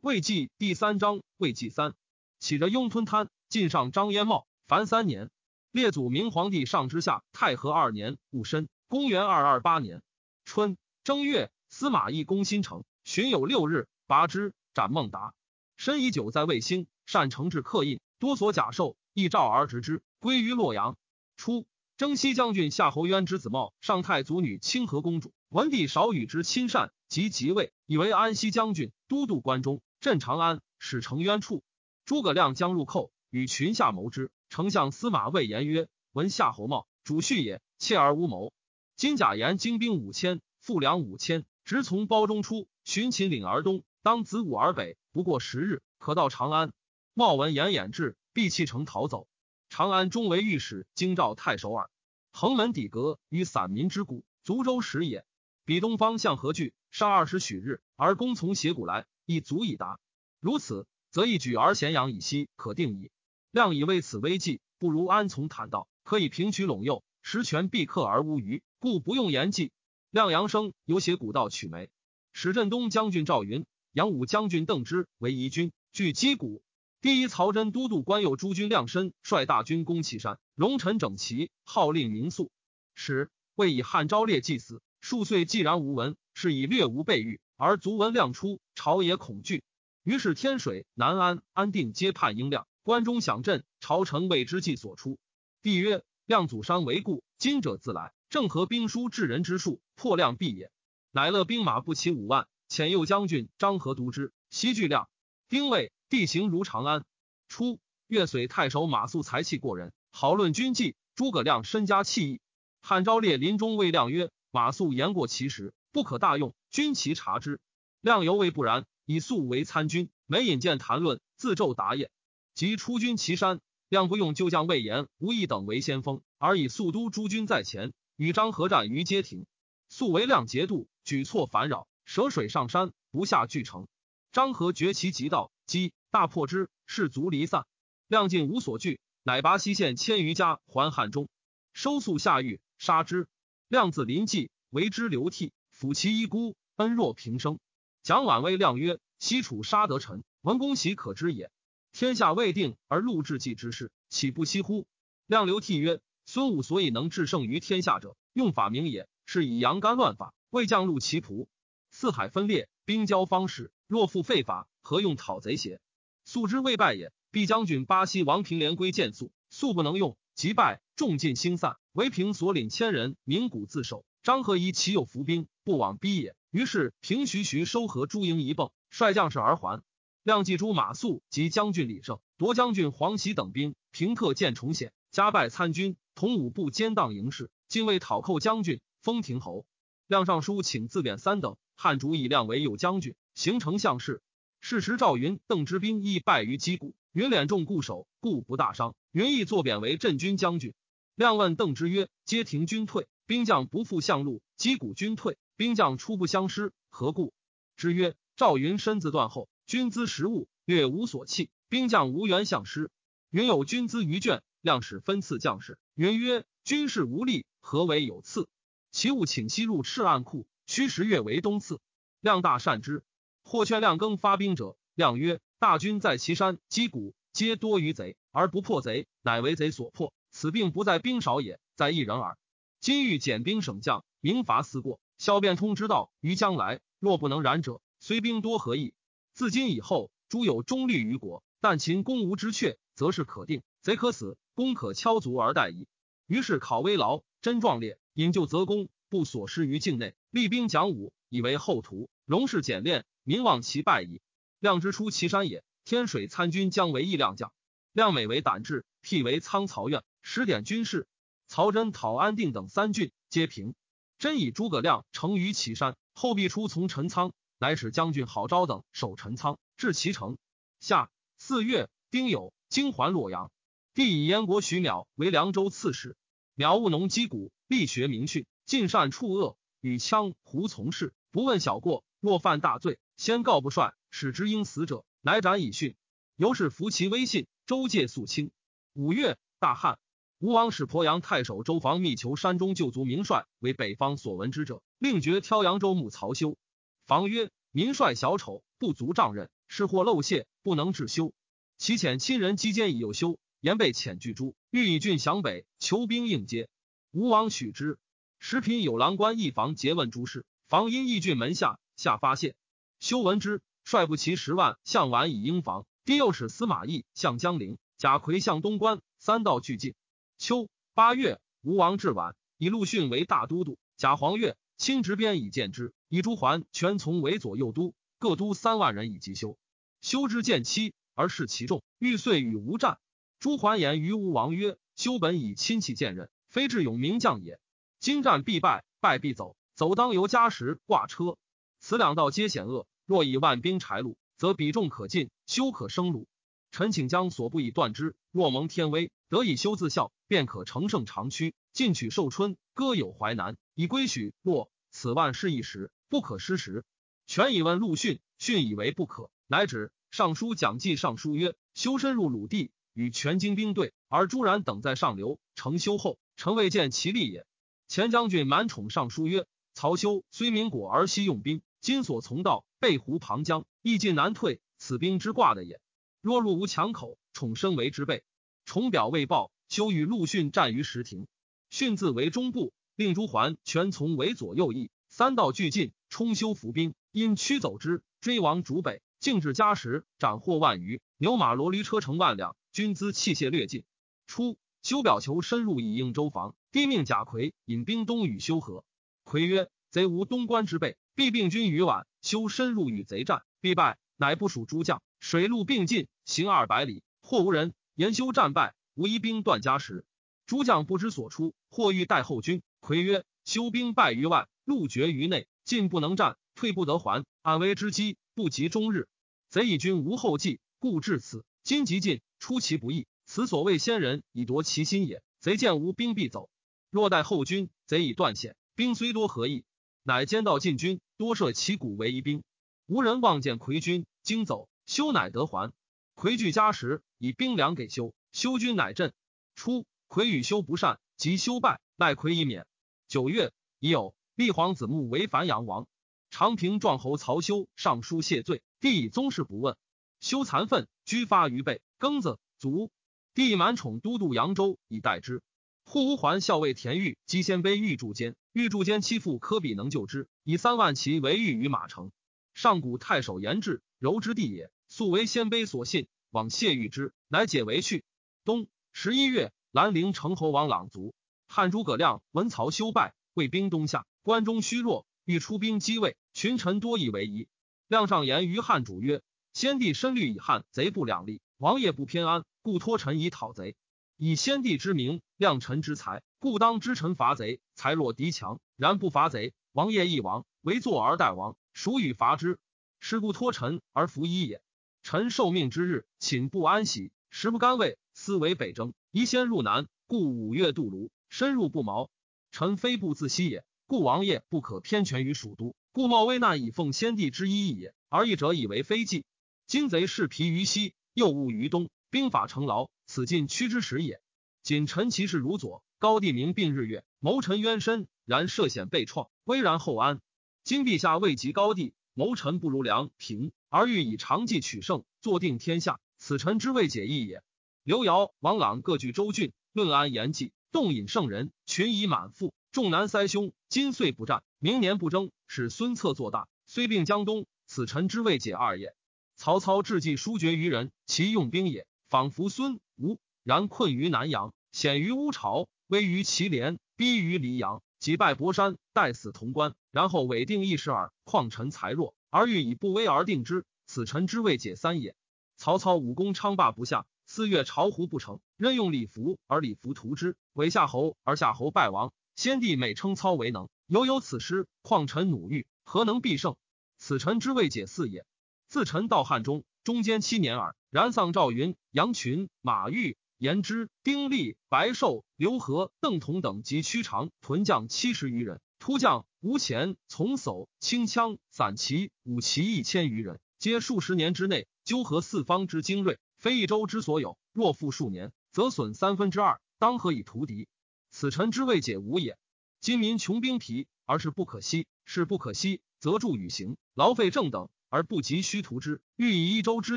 魏纪第三章，魏纪三，起着雍吞贪，晋上张焉茂，凡三年。列祖明皇帝上之下，太和二年戊申，公元二二八年春正月，司马懿攻新城，旬有六日，拔之，斩孟达。申已久在卫兴，善惩治刻印，多所假兽，亦召而执之，归于洛阳。初，征西将军夏侯渊之子茂，上太祖女清河公主，文帝少与之亲善，即即位，以为安西将军，都督关中。镇长安，使成渊处。诸葛亮将入寇，与群下谋之。丞相司马魏言曰：“闻夏侯茂主婿也，切而无谋。今贾言精兵五千，富粮五千，直从包中出，寻秦岭而东，当子午而北，不过十日，可到长安。”茂闻言掩至，必弃城逃走。长安终为御史，京兆太守耳。横门底阁，于散民之谷，足州始也。彼东方向何惧？上二十许日，而攻从斜谷来。亦足以达。如此，则一举而咸阳以西可定矣。亮以为此危计，不如安从坦道，可以平取陇右，实权必克而无虞，故不用言计。亮阳生有写古道取梅，使镇东将军赵云、杨武将军邓芝为宜军，据击鼓。第一曹真都督关右诸军亮身率大军攻祁山，龙臣整齐，号令明肃。使为以汉昭烈祭祀，数岁既然无闻，是以略无备御。而卒闻亮出，朝野恐惧。于是天水、南安、安定皆叛应亮。关中响震，朝臣为之计所出。帝曰：“亮祖商为故，今者自来，正合兵书治人之术，破亮必也。”乃勒兵马不齐五万，遣右将军张合督之，西拒亮。丁未，地形如长安。初，越绥太守马谡才气过人，好论军纪。诸葛亮身家气义。汉昭烈临终谓亮曰：“马谡言过其实，不可大用。”军其察之，亮犹未不然。以素为参军，每引荐谈论，自奏答也。及出军祁山，亮不用旧将魏延、吴懿等为先锋，而以素都诸军在前，与张合战于街亭。素为亮节度，举措烦扰，舍水上山，不下巨城。张合绝其急道，击大破之，士卒离散。亮尽无所惧，乃拔西县千余家还汉中，收素下狱，杀之。亮自临济，为之流涕。抚其遗孤，恩若平生。蒋琬谓亮曰：“西楚杀得臣，文公喜可知也。天下未定而录治计之事，岂不惜乎？”亮流涕曰：“孙武所以能制胜于天下者，用法明也，是以扬干乱法，为将入其仆。四海分裂，兵交方式，若复废法，何用讨贼邪？素之未败也。毕将军巴西王平连归见素，素不能用，即败，众尽兴散。唯平所领千人，鸣鼓自守。张合疑其有伏兵。”不往逼也，于是平徐徐收合诸营一蹦，率将士而还。亮记诸马谡及将军李胜、夺将军黄喜等兵，平特见重显，加拜参军，同五部兼当营事，进位讨寇将军，封亭侯。亮上书请自贬三等，汉主以亮为右将军，行丞相事。事时赵云、邓之兵亦败于击鼓，云敛众固守，故不大伤。云亦作贬为镇军将军。亮问邓之曰：“皆停军退，兵将不复向路，击鼓军退。”兵将初不相失，何故？之曰：赵云身自断后，军资食物略无所弃，兵将无缘相失。云有军资于卷，亮使分赐将士。云曰：军事无力，何为有赐？其物请西入赤暗库，须十月为冬赐。亮大善之。或劝亮更发兵者，亮曰：大军在岐山击鼓，皆多于贼，而不破贼，乃为贼所破。此病不在兵少也，在一人耳。今欲减兵省将，明罚思过。萧变通之道于将来，若不能然者，虽兵多何益？自今以后，诸有忠虑于国，但秦攻无之阙，则是可定。贼可死，攻可敲足而待矣。于是考危劳，真壮烈，引咎则攻，不所失于境内。厉兵讲武，以为后图。戎士简练，民望其败矣。亮之出祁山也，天水参军将为义亮将。亮美为胆志，辟为仓曹院，使点军事。曹真讨安定等三郡，皆平。真以诸葛亮成于祁山，后必出从陈仓，乃使将军郝昭等守陈仓，至其城。夏四月，丁酉，经还洛阳。帝以燕国徐邈为凉州刺史。邈务农击鼓，力学明训，尽善处恶，与羌胡从事，不问小过。若犯大罪，先告不帅，使之应死者，乃斩以训。由是服其威信，周戒肃清。五月，大旱。吴王使鄱阳太守周防密求山中旧族名帅为北方所闻之者，令爵挑扬州牧曹休。防曰：“民帅小丑，不足丈任，是或漏泄，不能治修。其遣亲人击坚以诱修，言被遣拒诸，欲以郡降北，求兵应接。吴王许之。时平有郎官一房诘问诸事，房因义郡门下，下发泄。修闻之，率部骑十万向宛以应防。第右使司马懿向江陵，贾逵向东关，三道俱进。秋八月，吴王至晚，以陆逊为大都督。贾黄钺亲执鞭以见之，以朱桓全从为左右都，各都三万人以击修。修之见妻而视其众，欲遂与吴战。朱桓言于吴王曰：“修本以亲戚见任，非智勇名将也。今战必败，败必走，走当由家时挂车。此两道皆险恶。若以万兵柴路，则彼众可进，修可生虏。臣请将所不以断之。若蒙天威，得以修自效，便可乘胜长驱，进取寿春，割有淮南，以归许若。此万事一时，不可失时。权以问陆逊，逊以为不可，乃止。尚书蒋济上书曰：修身入鲁地。与全精兵对，而朱然等在上流。成修后，臣未见其力也。前将军满宠上书曰：曹休虽民果而惜用兵，今所从道背湖旁江，易进难退，此兵之挂的也。若入无强口，宠身为之备。宠表未报，修与陆逊战于石亭，逊自为中部，令朱桓全从为左右翼，三道俱进，冲修伏兵，因驱走之，追王逐北，径至嘉时，斩获万余，牛马骡驴车乘万辆。军资器械略尽。初，修表求深入以应周防，帝命贾逵引兵东与修合。逵曰：“贼无东关之备，必病军于宛。修深入与贼战，必败。乃不属诸将，水陆并进，行二百里，或无人。言修战败，无一兵断家时。诸将不知所出，或欲待后军。逵曰：修兵败于外，路绝于内，进不能战，退不得还。安危之机，不及终日。贼以军无后继，故至此。今即进。”出其不意，此所谓先人以夺其心也。贼见无兵必走，若待后军，贼以断险。兵虽多何益？乃兼道进军，多设旗鼓为一兵。无人望见魁军惊走，修乃得还。魁据加时，以兵粮给修，修军乃振。初，魁与修不善，即修败，赖魁以免。九月，已有立皇子木为樊阳王。长平壮侯曹休上书谢罪，帝以宗室不问。修残愤，居发于背。庚子，卒。帝满宠都督扬州以待之。护乌桓校尉田豫击鲜卑豫筑坚，豫筑坚欺负科比能救之，以三万骑围豫于马城。上古太守严志柔之地也，素为鲜卑所信，往谢豫之，乃解围去。冬十一月，兰陵城侯王朗卒。汉诸葛亮闻曹休败，魏兵东下，关中虚弱，欲出兵击魏，群臣多以为疑。亮上言于汉主曰：“先帝深虑以汉贼不两立。”王业不偏安，故托臣以讨贼。以先帝之名，量臣之才，故当知臣伐贼。才若敌强，然不伐贼，王业亦亡。为坐而待亡，孰与伐之？是故托臣而服一也。臣受命之日，寝不安息，食不甘味，思为北征，宜先入南，故五月渡泸，深入不毛。臣非不自惜也，故王业不可偏权于蜀都，故冒危难以奉先帝之意也。而一者以为非计。今贼势疲于西。又误于东，兵法成劳，此尽屈之时也。仅臣其事如左，高帝明并日月，谋臣冤深，然涉险被创，危然后安。今陛下未及高帝，谋臣不如良平，而欲以长计取胜，坐定天下，此臣之未解义也。刘繇、王朗各据州郡，论安言计，动引圣人，群以满腹，众难塞胸。今岁不战，明年不争，使孙策做大，虽并江东，此臣之未解二也。曹操志计疏决于人，其用兵也，仿佛孙吴。然困于南阳，险于乌巢，危于祁连，逼于黎阳，即败博山，待死潼关，然后委定一时耳。况臣才弱，而欲以不威而定之，此臣之未解三也。曹操武功昌霸不下，四月巢湖不成，任用李福，而李福屠之，为夏侯，而夏侯败亡。先帝每称操为能，犹有此失，况臣努欲，何能必胜？此臣之未解四也。自臣到汉中，中间七年耳。然丧赵云、杨群、马玉、言之、丁力、白寿、刘和、邓同等及屈长屯将七十余人，突将吴前、从叟、轻枪、散骑、武骑一千余人，皆数十年之内纠合四方之精锐，非一州之所有。若复数年，则损三分之二，当何以图敌？此臣之未解无也。今民穷兵疲，而是不可惜；是不可惜，则助与行，劳费政等。而不及虚图之，欲以一州之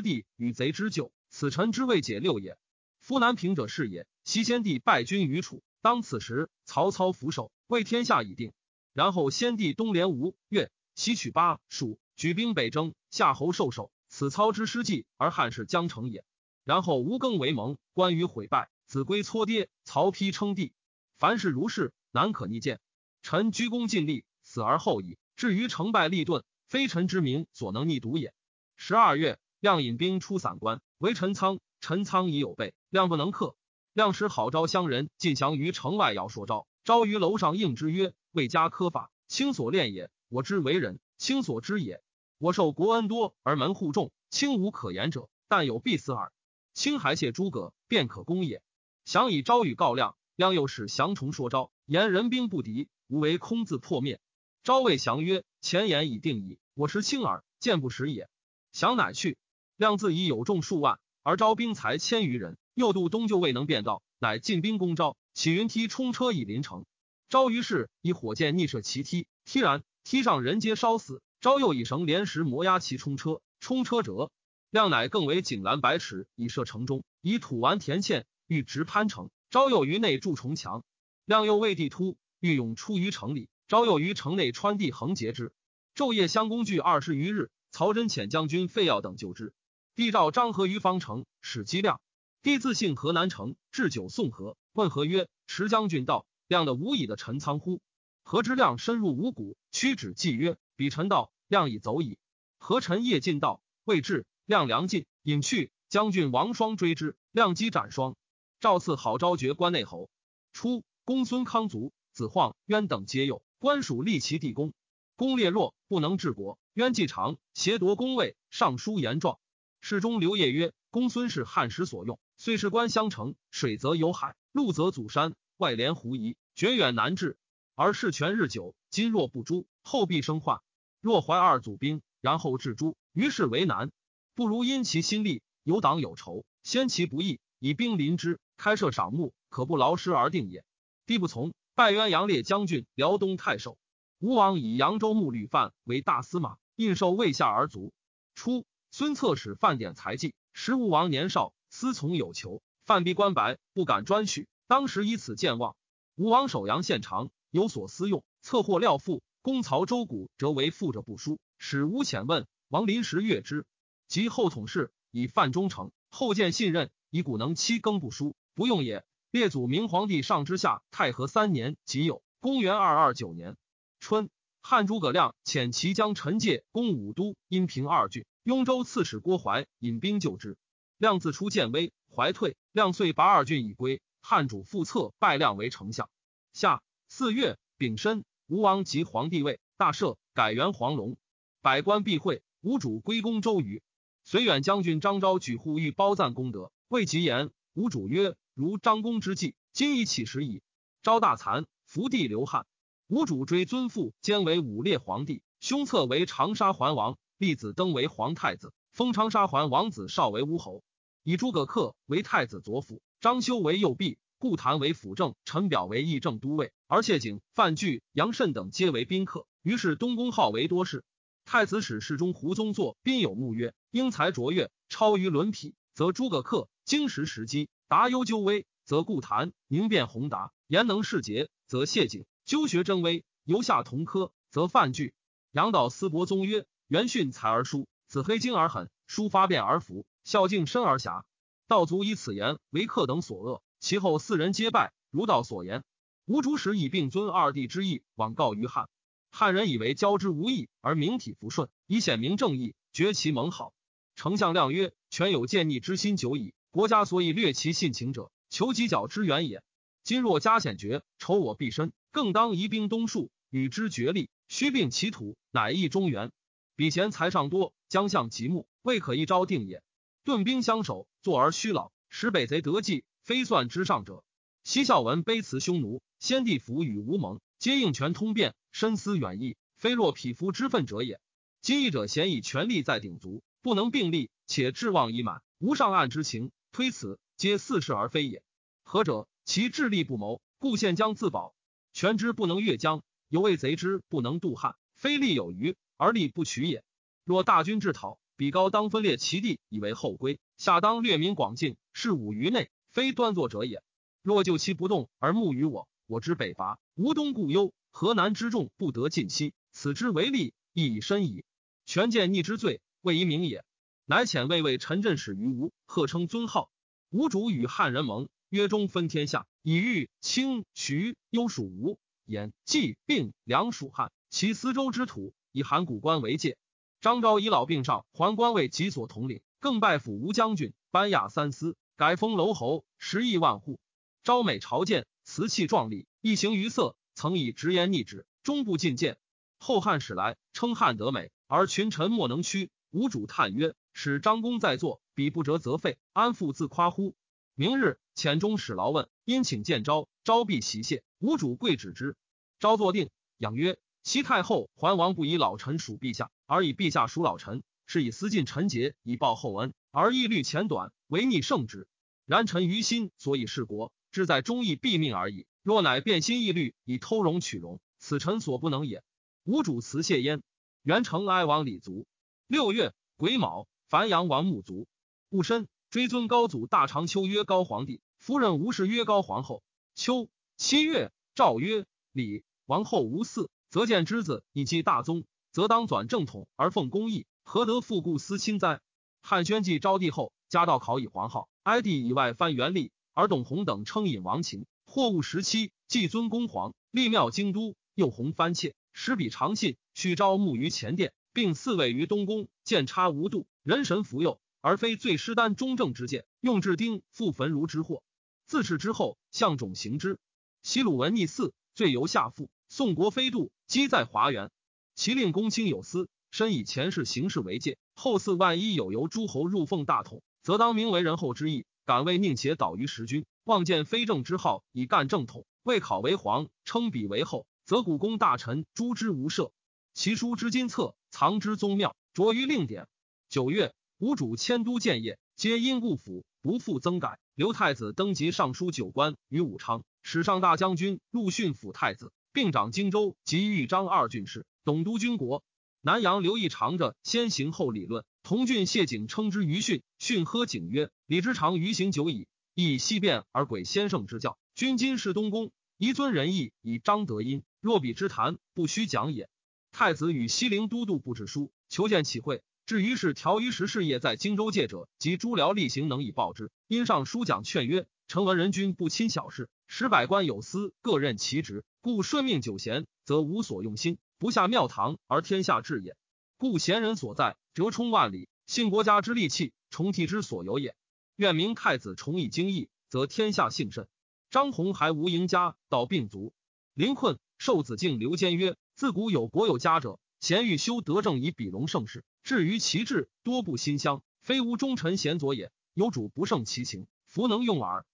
地与贼之救，此臣之未解六也。夫南平者是也。西先帝败军于楚，当此时曹操伏守，为天下已定。然后先帝东连吴越，西取巴蜀，举兵北征，夏侯受首，此操之失计而汉室将成也。然后吴更为盟，关羽毁败，子规搓跌，曹丕称帝。凡事如是，难可逆见。臣鞠躬尽力，死而后已。至于成败利钝，非臣之名所能逆睹也。十二月，亮引兵出散关，围陈仓。陈仓已有备，亮不能克。亮使好招乡人进降于城外，要说招。招于楼上应之曰：“未加科法，卿所练也。我之为人，卿所知也。我受国恩多而门户重，卿无可言者，但有必死耳。卿还谢诸葛，便可攻也。”降以招与告亮，亮又使降重说招，言人兵不敌，无为空自破灭。昭谓降曰：“前言已定矣，我识轻耳，见不实也。”降乃去。亮自已有众数万。而招兵才千余人，右渡东就未能便道，乃进兵攻招，起云梯冲车以临城。招于是以火箭逆射其梯，梯然，梯上人皆烧死。招又以绳连石磨压其冲车，冲车折。亮乃更为井栏百尺以射城中，以土丸填堑，欲直攀城。招又于内筑重墙。亮又为地突，欲勇出于城里。招又于城内穿地横截之。昼夜相攻拒二十余日，曹真遣将军费耀等救之。帝召张合于方城，使击亮。帝自信河南城，置酒送和。问何曰：“持将军道，亮的无以的陈仓乎？”何之亮深入五谷，屈指计曰：“彼臣道，亮已走矣。”何臣夜进道，未至，亮粮尽，隐去。将军王双追之，亮击斩双。赵赐好昭爵关内侯。初，公孙康卒，子晃、渊等皆有。官属立其地公，公烈弱，不能治国。渊既长，挟夺公位，上书言状。侍中刘烨曰：“公孙氏汉时所用，虽是官相承，水则有海，陆则阻山，外连狐夷，绝远难治。而事权日久，今若不诛，后必生患。若怀二祖兵，然后治诛，于是为难。不如因其心力，有党有仇，先其不义，以兵临之，开设赏目，可不劳师而定也。”帝不从，拜鸳阳烈将军、辽东太守。吴王以扬州牧吕范为大司马，印绶魏下而卒。初。孙策使范典才计，时吴王年少，思从有求，范逼官白，不敢专许。当时以此见望。吴王守阳献长，有所私用，策获廖父，公曹周谷则为富者不书，使吴遣问王临时阅之。及后统事以范忠诚，后见信任，以古能七更不书，不用也。列祖明皇帝上之下太和三年即有。公元二二九年春，汉诸葛亮遣其将陈介攻武都、阴平二郡。雍州刺史郭淮引兵救之，亮自出建威，怀退。亮遂拔二郡以归。汉主复策拜亮为丞相。夏四月丙申，吴王即皇帝位，大赦，改元黄龙。百官必会，吴主归功周瑜。随远将军张昭举户欲褒赞功德，未及言。吴主曰：“如张公之计，今已起时矣。”昭大惭，伏地流汗。吴主追尊父，兼为武烈皇帝，兄侧为长沙桓王。立子登为皇太子，封长沙桓王子少为乌侯，以诸葛恪为太子左辅，张修为右弼，顾谭为辅政，陈表为议政都尉，而谢景、范雎、杨慎等皆为宾客。于是东宫号为多事。太子使侍中胡宗作宾有目曰：英才卓越，超于伦匹，则诸葛恪；经时时机，达幽究微，则顾谭；明辩宏达，言能事节，则谢景；究学真微，犹下同科，则范雎。杨导思伯宗曰。元训才而疏，子黑精而狠，书发变而服，孝敬深而狭。道卒以此言为客等所恶，其后四人皆败。如道所言，吴主使以并尊二弟之意，往告于汉。汉人以为交之无益，而明体服顺，以显明正义，绝其盟好。丞相亮曰：“权有见逆之心久矣，国家所以略其性情者，求犄角之源也。今若加显绝，仇我必深，更当移兵东戍，与之决力，须并其土，乃益中原。”比贤才尚多，将相极目，未可一朝定也。顿兵相守，坐而虚老，使北贼得计，非算之上者。西孝文卑辞匈奴，先帝服与吴盟，皆应权通变，深思远义，非若匹夫之愤者也。今义者贤以权力在鼎足，不能并立，且志望已满，无上岸之情，推辞，皆似是而非也。何者？其智力不谋，故现将自保。权之不能越江，犹为贼之不能渡汉，非利有余。而力不取也。若大军至讨，比高当分裂其地以为后归，下当略民广进，是武于内，非端坐者也。若就其不动而目于我，我之北伐，吴东固忧，河南之众不得进西，此之为利，亦已深矣。权见逆之罪，未一明也。乃遣魏魏陈震使于吴，贺称尊号。吴主与汉人盟，约中分天下，以豫、清、徐、幽属吴、言、冀、并、梁属汉。其司州之土，以函谷关为界。张昭以老病上，还官为己所统领，更拜辅吴将军，班亚三司，改封楼侯，十亿万户。昭美朝见，辞气壮丽，一行于色，曾以直言逆旨，终不进谏。后汉使来，称汉得美，而群臣莫能屈。吴主叹曰。使张公在座，彼不折则废，安复自夸乎？明日遣中使劳问，因请见昭，昭必袭谢。吴主贵止之。昭坐定，仰曰：“齐太后桓王不以老臣属陛下，而以陛下属老臣，是以私尽臣节以报厚恩，而义虑浅短，违逆圣旨。然臣于心，所以事国，志在忠义毙命而已。若乃变心义虑，以偷荣取荣，此臣所不能也。”吾主辞谢焉。元成哀王李卒。六月癸卯。樊阳王穆卒，戊申，追尊高祖大长秋曰高皇帝，夫人吴氏曰高皇后。秋七月，诏曰：李王后无嗣，则见之子以继大宗，则当转正统而奉公义，何得复故思亲哉？汉宣帝昭帝后，家道考以皇号，哀帝以外藩元历，而董弘等称引王秦。货物时期，既尊公皇，立庙京都，又弘藩妾，使彼长信，续昭穆于前殿，并四位于东宫，见差无度。人神服佑，而非罪师丹中正之见，用至丁复焚如之祸。自是之后，向种行之。西鲁文逆嗣，罪由下父。宋国飞度，积在华元。其令公卿有司，深以前世行事为戒。后嗣万一有由诸侯入奉大统，则当名为仁厚之意。敢为宁且倒于时君，望见非正之号以干正统，未考为皇，称彼为后，则古公大臣诛之无赦。其书之金册，藏之宗庙，着于令典。九月，吴主迁都建业，皆因故府，不复增改。刘太子登极尚书九官于武昌，史上大将军陆逊辅太子，并掌荆州及豫章二郡事，董督军国。南阳刘义长着先行后理论，同郡谢景称之于训，训呵景曰：“李之长于行久矣，亦西变而诡先圣之教。君今是东宫，宜尊仁义，以彰德音。若比之谈，不须讲也。”太子与西陵都督不止书，求见启会。至于是调于时事业在荆州界者，及诸僚例行能以报之。因上书讲劝曰：“成闻人君不亲小事，使百官有司各任其职，故顺命九贤，则无所用心，不下庙堂而天下治也。故贤人所在，折冲万里，信国家之利器，重替之所有也。愿明太子崇以经义，则天下幸甚。”张宏还无赢家，到病卒。临困，受子敬刘坚曰：“自古有国有家者，贤欲修德政以比隆盛世。”至于其志，多不心香，非无忠臣贤佐也。有主不胜其情，弗能用耳。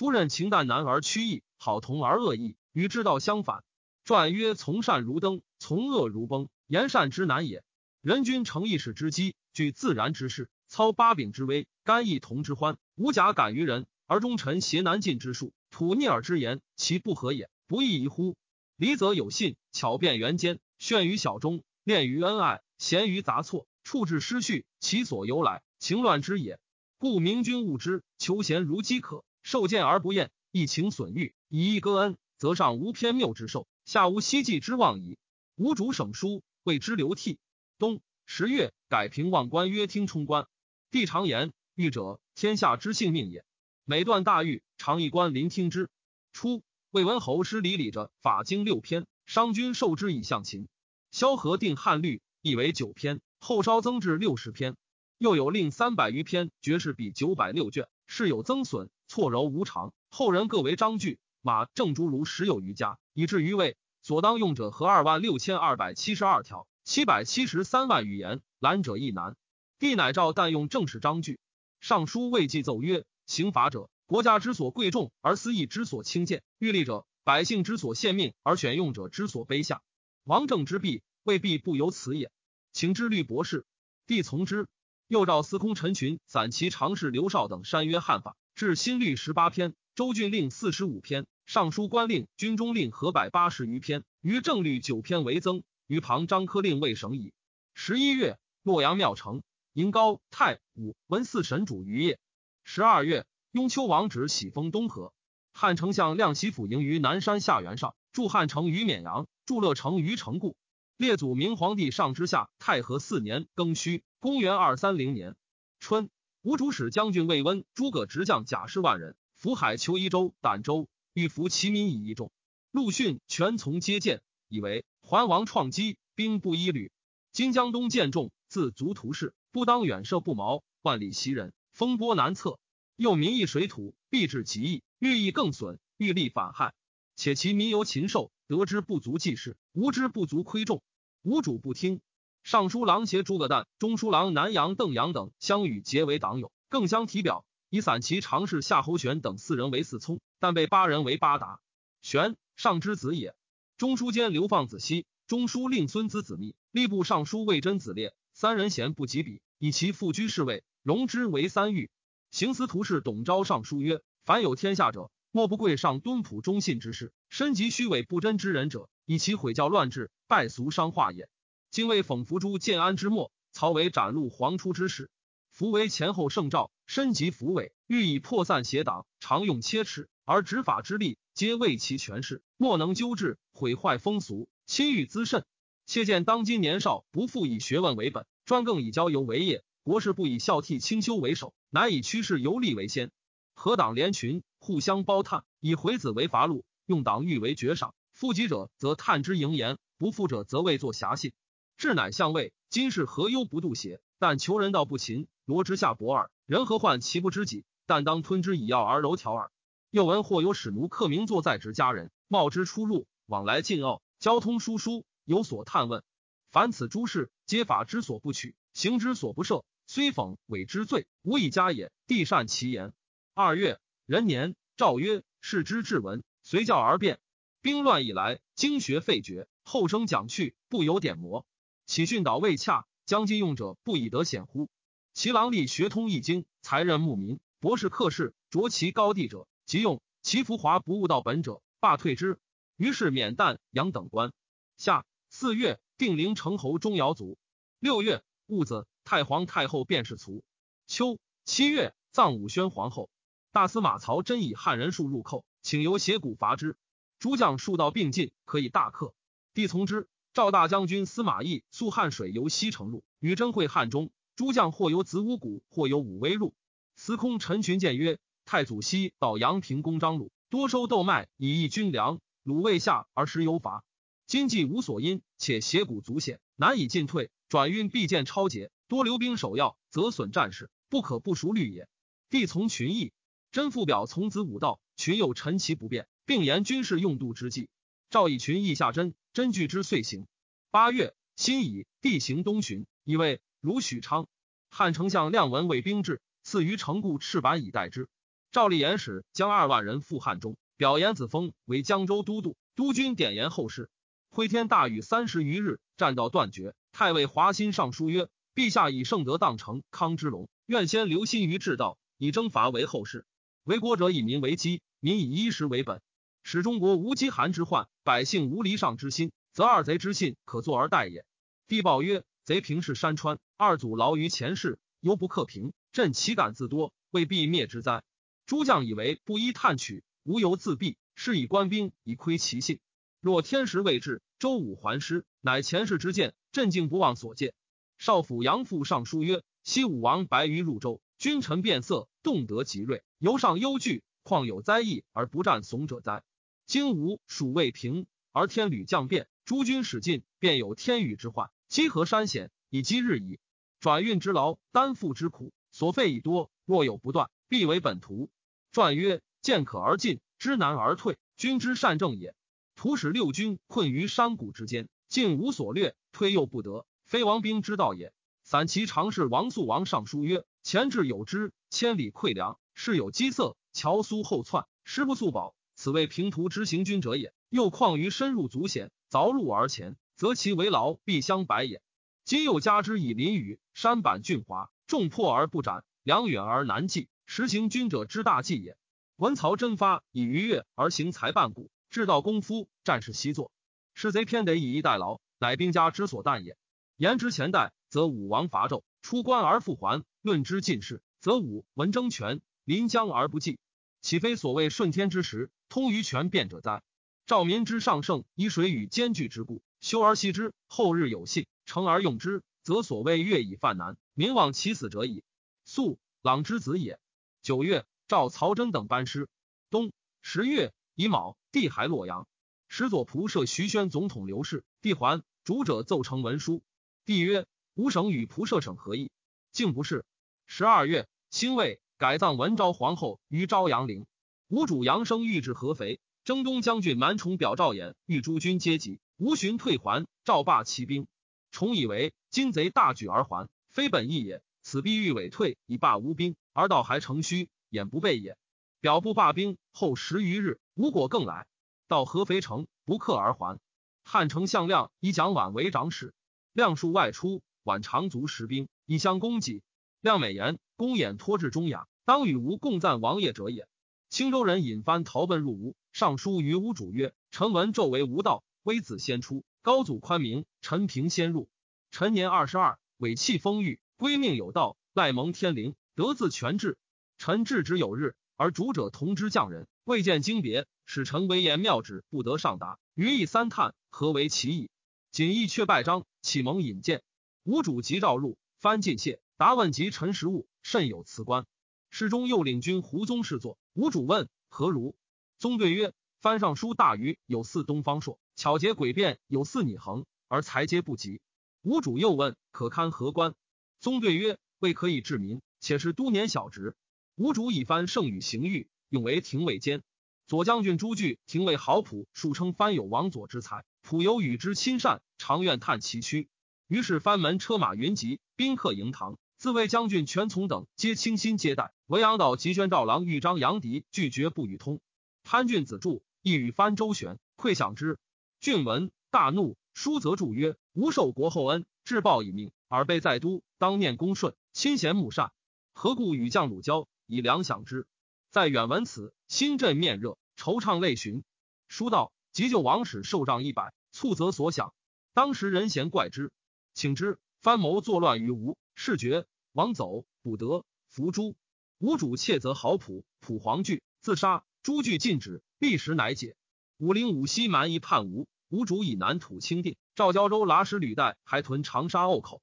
夫人情淡难而屈意，好同而恶异，与之道相反。传曰：从善如登，从恶如崩。言善之难也。人君成一始之机，具自然之事，操八柄之威，甘义同之欢，无假敢于人，而忠臣邪难尽之术，吐逆耳之言，其不合也，不亦宜乎？礼则有信，巧辩圆奸，炫于小忠，恋于恩爱，贤于杂错。处置失序，其所由来，情乱之也。故明君务之，求贤如饥渴，受见而不厌，一情损欲，以义割恩，则上无偏谬之寿，下无希冀之望矣。吾主省书，谓之流涕。冬十月，改平望官曰听冲官。帝常言：欲者，天下之性命也。每段大狱，常一官临听之。初，魏文侯师礼礼者法经六篇，商君受之以向秦。萧何定汉律，亦为九篇。后稍增至六十篇，又有令三百余篇，绝世比九百六卷，事有增损，错柔无常。后人各为章句，马正诸如十有余家，以至于位所当用者合二万六千二百七十二条，七百七十三万语言，览者亦难。帝乃诏但用正史章句。尚书未记奏曰：刑罚者，国家之所贵重而私义之所轻贱；欲立者，百姓之所献命而选用者之所卑下。王政之弊，未必不由此也。请之律博士，帝从之。又召司空陈群、散骑常侍刘绍等删约汉法，至新律十八篇，州郡令四十五篇，尚书官令、军中令合百八十余篇，于正律九篇为增。于旁张科令未省矣。十一月，洛阳庙城，迎高太武文四神主于夜。十二月，雍丘王旨喜封东河。汉丞相亮喜府营于南山下原上，筑汉城于沔阳，筑乐城于城固。列祖明皇帝上之下太和四年庚戌，公元二三零年春，吴主使将军魏温、诸葛直将甲士万人，伏海求夷州、儋州，欲服其民以一众。陆逊全从接见，以为桓王创基，兵不一旅。今江东见众，自足图事，不当远涉不毛，万里袭人，风波难测。又民易水土，必至极易，欲意更损，欲立反害。且其民由禽兽，得之不足济事，无之不足亏众。吴主不听。尚书郎携诸葛诞、中书郎南阳邓阳等相与结为党友，更相提表，以散骑常侍夏侯玄等四人为四聪，但被八人为八达。玄。上之子也。中书监流放子熙，中书令孙子子密，吏部尚书魏真子烈，三人贤不及彼，以其父居侍卫，荣之为三御。行司徒事董昭上书曰：凡有天下者，莫不贵上敦朴忠信之士，身及虚伪不真之人者，以其毁教乱治，败俗伤化也。今为讽伏诛建安之末，曹为斩戮皇初之时，伏为前后圣诏，身及伏伪，欲以破散邪党，常用切齿，而执法之力。皆为其权势，莫能纠治，毁坏风俗，侵欲滋甚。切见当今年少，不复以学问为本，专更以交游为业。国事不以孝悌清修为首，乃以趋势游历为先。何党联群，互相包探，以回子为伐戮，用党欲为绝赏。富己者则探之盈言，不富者则未作侠信。志乃相位，今是何忧不度邪？但求人道不勤，罗之下薄耳。人何患其不知己？但当吞之以药而柔条耳。又闻或有使奴克名坐在职家人，冒之出入，往来进奥，交通疏疏，有所探问。凡此诸事，皆法之所不取，行之所不赦。虽讽伪之罪，无以加也。帝善其言。二月，壬年，诏曰：世之至文，随教而变。兵乱以来，经学废绝，后生讲去，不由点磨。启训导未洽，将今用者不以得显乎？其郎吏学通易经，才任牧民，博士克士，着其高地者。即用其浮华不悟道本者，罢退之。于是免旦阳等官。夏四月，定陵城侯钟繇卒。六月戊子，太皇太后便是卒。秋七月，葬武宣皇后。大司马曹真以汉人数入寇，请由斜谷伐之。诸将数道并进，可以大克。帝从之。赵大将军司马懿溯汉水由西城入，与征会汉中。诸将或由子午谷，或由武威入。司空陈群谏曰。太祖西到阳平攻张鲁，多收豆麦以益军粮。鲁未下而时犹乏，今既无所因，且斜谷足险，难以进退。转运必见超节，多留兵守要，则损战事，不可不熟虑也。帝从群议，真父表从子武道，群又陈其不变，并言军事用度之计。赵以群议下真，真具之遂行。八月，辛乙，地行东巡，以为如许昌。汉丞相亮文为兵至，赐于城固赤板以待之。赵立言使将二万人赴汉中，表严子封为江州都督，督军点言后事。挥天大雨三十余日，战道断绝。太尉华歆上书曰：“陛下以圣德当成康之龙，愿先留心于治道，以征伐为后事。为国者以民为基，民以衣食为本，使中国无饥寒之患，百姓无离上之心，则二贼之信可坐而待也。”帝报曰：“贼平视山川，二祖劳于前世，犹不克平，朕岂敢自多？未必灭之哉？”诸将以为不依探取，无由自毙，是以官兵以窥其信。若天时未至，周武还师，乃前世之见，朕竟不忘所见。少府杨父上书曰：西武王白鱼入周，君臣变色，动得极锐，由上忧惧，况有灾异而不战怂者哉？今吴蜀未平，而天屡降变，诸军使进，便有天雨之患，积河山险，以积日矣。转运之劳，担负之苦，所费已多，若有不断，必为本图。传曰：见可而进，知难而退，君之善政也。徒使六军困于山谷之间，进无所略，退又不得，非王兵之道也。散骑常侍王肃王上书曰：前至有之，千里溃粮，事有饥色，乔苏后窜，失不速保，此谓平图之行军者也。又况于深入足险，凿路而前，则其为劳必相百也。今又加之以淋雨，山坂峻滑，众破而不斩，粮远而难继。实行军者之大计也。文曹真发以逾越而行才半谷，治道功夫，战士习作。是贼偏得以逸待劳，乃兵家之所惮也。言之前代，则武王伐纣，出关而复还；论之进士，则武文争权，临江而不济，岂非所谓顺天之时，通于权变者哉？赵民之上圣，以水与兼具之故，修而息之，后日有信，成而用之，则所谓乐以犯难，民望其死者矣。肃，朗之子也。九月，赵曹真等班师。冬十月乙卯，帝还洛阳。使左仆射徐宣总统刘氏，帝还，主者奏成文书。帝曰：“吾省与仆射省何异？”竟不是。十二月，辛未，改葬文昭皇后于昭阳陵。吴主杨生欲至合肥，征东将军蛮宠表赵衍欲诸军皆急，吴寻退还，赵罢其兵。宠以为今贼大举而还，非本意也。此必欲委退以罢吴兵，而道还成虚，眼不备也。表不罢兵后十余日，吴果更来。到合肥城，不克而还。汉丞相亮以蒋琬为长史，亮数外出，琬长足十兵以相攻击。亮美言：公演托至中雅，当与吴共赞王业者也。青州人引帆逃奔入吴，上书于吴主曰：“臣闻纣为吴道，微子先出，高祖宽明，陈平先入。臣年二十二，伟气丰裕，归命有道，赖蒙天灵，得自全治。臣治之有日，而主者同之匠人，未见经别。”使臣威言妙旨，不得上达。余亦三叹，何为其意？锦衣却拜章，启蒙引荐。吴主即召入，翻进谢。答问及陈实物，甚有辞官。侍中又领军胡宗侍坐。吴主问何如？宗对曰：翻上书大于有似东方朔，巧结诡辩有似拟衡，而才皆不及。吴主又问可堪何官？宗对曰：未可以治民，且是都年小职。吴主以翻圣与刑狱，永为廷尉监。左将军朱据廷尉豪普，数称藩有王佐之才，普有与之亲善，常愿探其躯。于是藩门车马云集，宾客迎堂，自卫将军全从等皆倾心接待。文阳岛及宣赵郎豫章杨迪拒绝不与通。潘俊子著亦与藩周旋，愧想之。俊闻大怒，书则著曰：“吾受国厚恩，至报以命，尔备在都，当念恭顺，亲贤慕善，何故与将鲁交以粮饷之？”在远闻此，心震面热。惆怅泪寻，书道急救王使受杖一百，促则所想。当时人嫌怪之，请之。藩谋作乱于吴，事绝。王走，卜得，伏诛。吴主窃则豪朴，朴黄惧，自杀。诸惧禁止，必时乃解。武陵武西蛮夷叛吴，吴主以南土清定。赵交州剌史履带还屯长沙沤口，